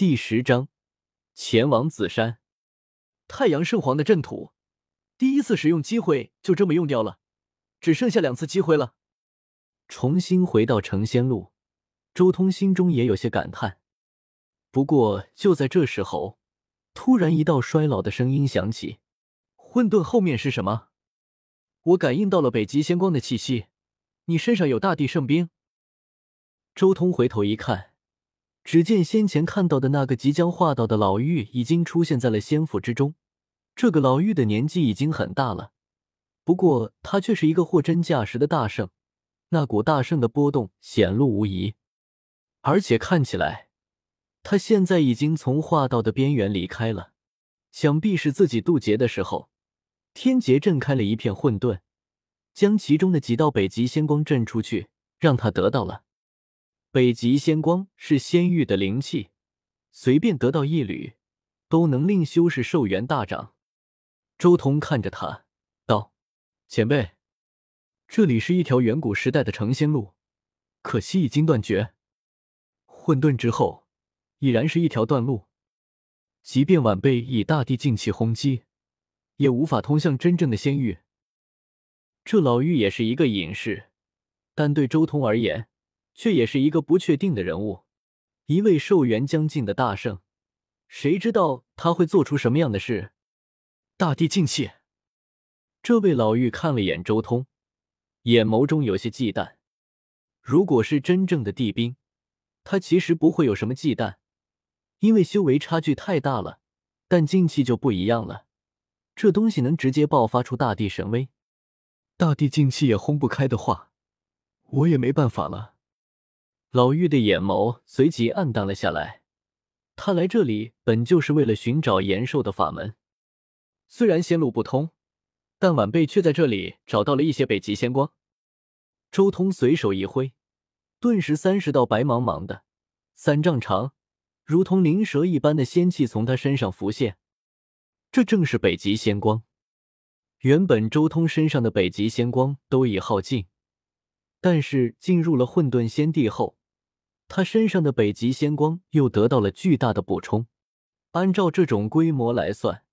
第十章，前往紫山。太阳圣皇的阵土，第一次使用机会就这么用掉了，只剩下两次机会了。重新回到成仙路，周通心中也有些感叹。不过就在这时候，突然一道衰老的声音响起：“混沌后面是什么？”我感应到了北极仙光的气息，你身上有大地圣兵。周通回头一看，只见先前看到的那个即将化道的老妪已经出现在了仙府之中。这个老妪的年纪已经很大了，不过她却是一个货真价实的大圣，那股大圣的波动显露无遗，而且看起来，她现在已经从化道的边缘离开了，想必是自己渡劫的时候。天劫震开了一片混沌，将其中的几道北极仙光震出去，让他得到了。北极仙光是仙域的灵气，随便得到一缕，都能令修士寿元大涨。周通看着他，道：“前辈，这里是一条远古时代的成仙路，可惜已经断绝。混沌之后，已然是一条断路，即便晚辈以大地静气轰击。”也无法通向真正的仙域。这老妪也是一个隐士，但对周通而言，却也是一个不确定的人物。一位寿元将近的大圣，谁知道他会做出什么样的事？大地静气。这位老妪看了眼周通，眼眸中有些忌惮。如果是真正的地兵，他其实不会有什么忌惮，因为修为差距太大了。但静气就不一样了。这东西能直接爆发出大地神威，大地静气也轰不开的话，我也没办法了。老妪的眼眸随即暗淡了下来。他来这里本就是为了寻找延寿的法门，虽然仙路不通，但晚辈却在这里找到了一些北极仙光。周通随手一挥，顿时三十道白茫茫的、三丈长，如同灵蛇一般的仙气从他身上浮现。这正是北极仙光。原本周通身上的北极仙光都已耗尽，但是进入了混沌仙地后，他身上的北极仙光又得到了巨大的补充。按照这种规模来算，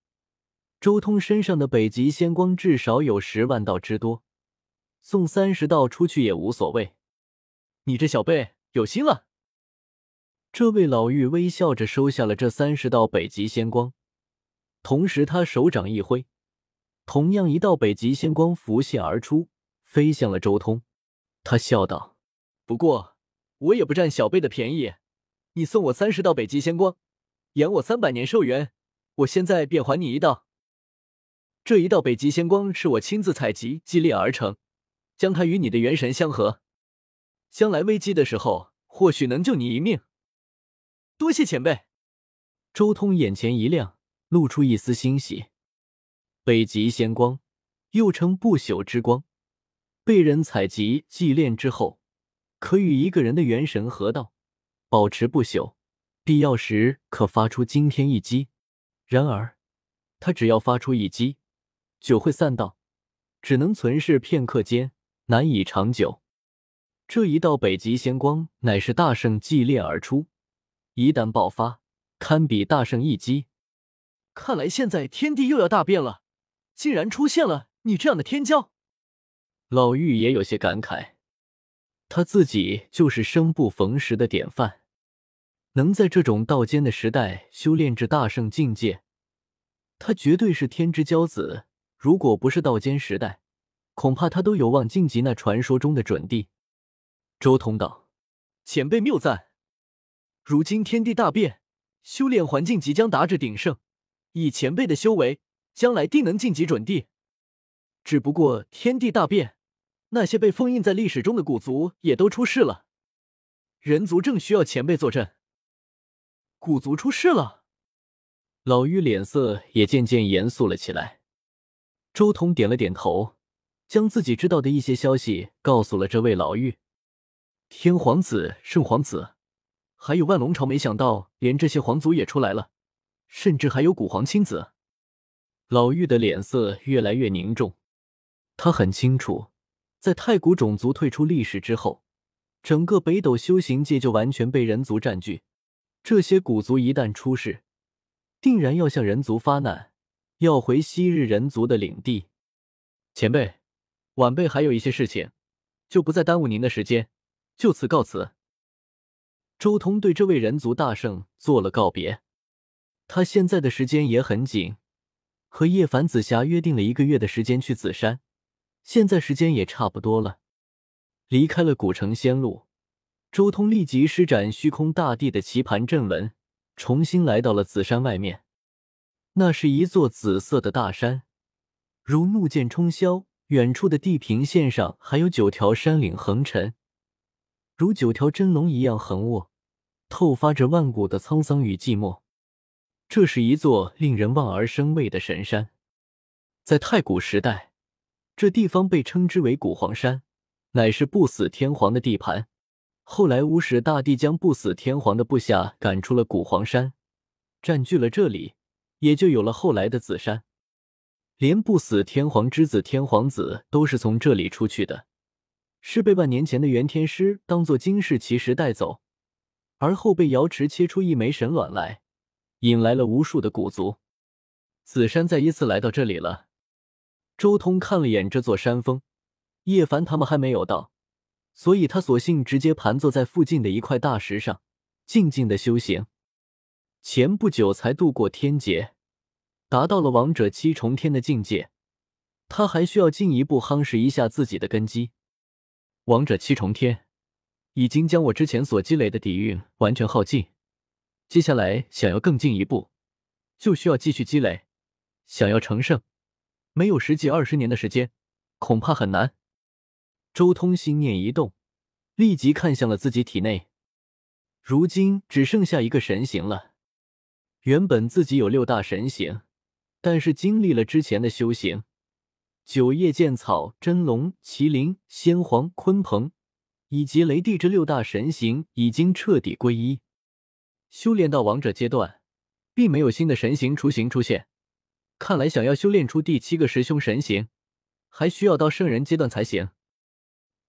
周通身上的北极仙光至少有十万道之多，送三十道出去也无所谓。你这小辈有心了。这位老妪微笑着收下了这三十道北极仙光。同时，他手掌一挥，同样一道北极仙光浮现而出，飞向了周通。他笑道：“不过，我也不占小辈的便宜。你送我三十道北极仙光，延我三百年寿元，我现在便还你一道。这一道北极仙光是我亲自采集祭炼而成，将它与你的元神相合，将来危机的时候，或许能救你一命。多谢前辈。”周通眼前一亮。露出一丝欣喜。北极仙光，又称不朽之光，被人采集祭炼之后，可与一个人的元神合道，保持不朽，必要时可发出惊天一击。然而，他只要发出一击，就会散道，只能存世片刻间，难以长久。这一道北极仙光，乃是大圣祭炼而出，一旦爆发，堪比大圣一击。看来现在天地又要大变了，竟然出现了你这样的天骄。老妪也有些感慨，他自己就是生不逢时的典范，能在这种道间的时代修炼至大圣境界，他绝对是天之骄子。如果不是道间时代，恐怕他都有望晋级那传说中的准地。周通道：“前辈谬赞，如今天地大变，修炼环境即将达至鼎盛。”以前辈的修为，将来定能晋级准地。只不过天地大变，那些被封印在历史中的古族也都出世了，人族正需要前辈坐镇。古族出世了，老妪脸色也渐渐严肃了起来。周通点了点头，将自己知道的一些消息告诉了这位老妪。天皇子、圣皇子，还有万龙朝，没想到连这些皇族也出来了。甚至还有古皇亲子，老妪的脸色越来越凝重。他很清楚，在太古种族退出历史之后，整个北斗修行界就完全被人族占据。这些古族一旦出世，定然要向人族发难，要回昔日人族的领地。前辈，晚辈还有一些事情，就不再耽误您的时间，就此告辞。周通对这位人族大圣做了告别。他现在的时间也很紧，和叶凡、紫霞约定了一个月的时间去紫山，现在时间也差不多了。离开了古城仙路，周通立即施展虚空大地的棋盘阵纹，重新来到了紫山外面。那是一座紫色的大山，如怒剑冲霄。远处的地平线上还有九条山岭横陈，如九条真龙一样横卧，透发着万古的沧桑与寂寞。这是一座令人望而生畏的神山，在太古时代，这地方被称之为古皇山，乃是不死天皇的地盘。后来，无始大帝将不死天皇的部下赶出了古皇山，占据了这里，也就有了后来的紫山。连不死天皇之子天皇子都是从这里出去的，是被万年前的元天师当做惊世奇石带走，而后被瑶池切出一枚神卵来。引来了无数的古族，紫山再一次来到这里了。周通看了眼这座山峰，叶凡他们还没有到，所以他索性直接盘坐在附近的一块大石上，静静的修行。前不久才度过天劫，达到了王者七重天的境界，他还需要进一步夯实一下自己的根基。王者七重天已经将我之前所积累的底蕴完全耗尽。接下来想要更进一步，就需要继续积累。想要成圣，没有十几二十年的时间，恐怕很难。周通心念一动，立即看向了自己体内，如今只剩下一个神形了。原本自己有六大神形，但是经历了之前的修行，九叶剑草、真龙、麒麟、仙皇、鲲鹏以及雷帝这六大神形已经彻底归一。修炼到王者阶段，并没有新的神形雏形出现。看来，想要修炼出第七个师兄神形，还需要到圣人阶段才行。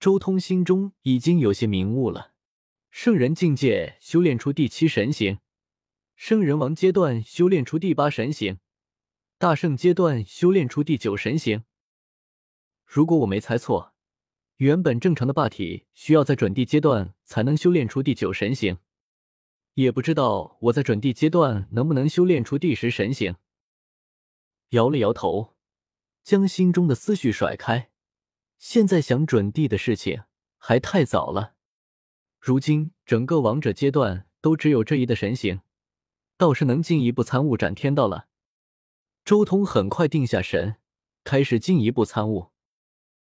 周通心中已经有些明悟了：圣人境界修炼出第七神形，圣人王阶段修炼出第八神形，大圣阶段修炼出第九神形。如果我没猜错，原本正常的霸体需要在准地阶段才能修炼出第九神形。也不知道我在准地阶段能不能修炼出第十神形。摇了摇头，将心中的思绪甩开。现在想准地的事情还太早了。如今整个王者阶段都只有这一的神行，倒是能进一步参悟斩天道了。周通很快定下神，开始进一步参悟。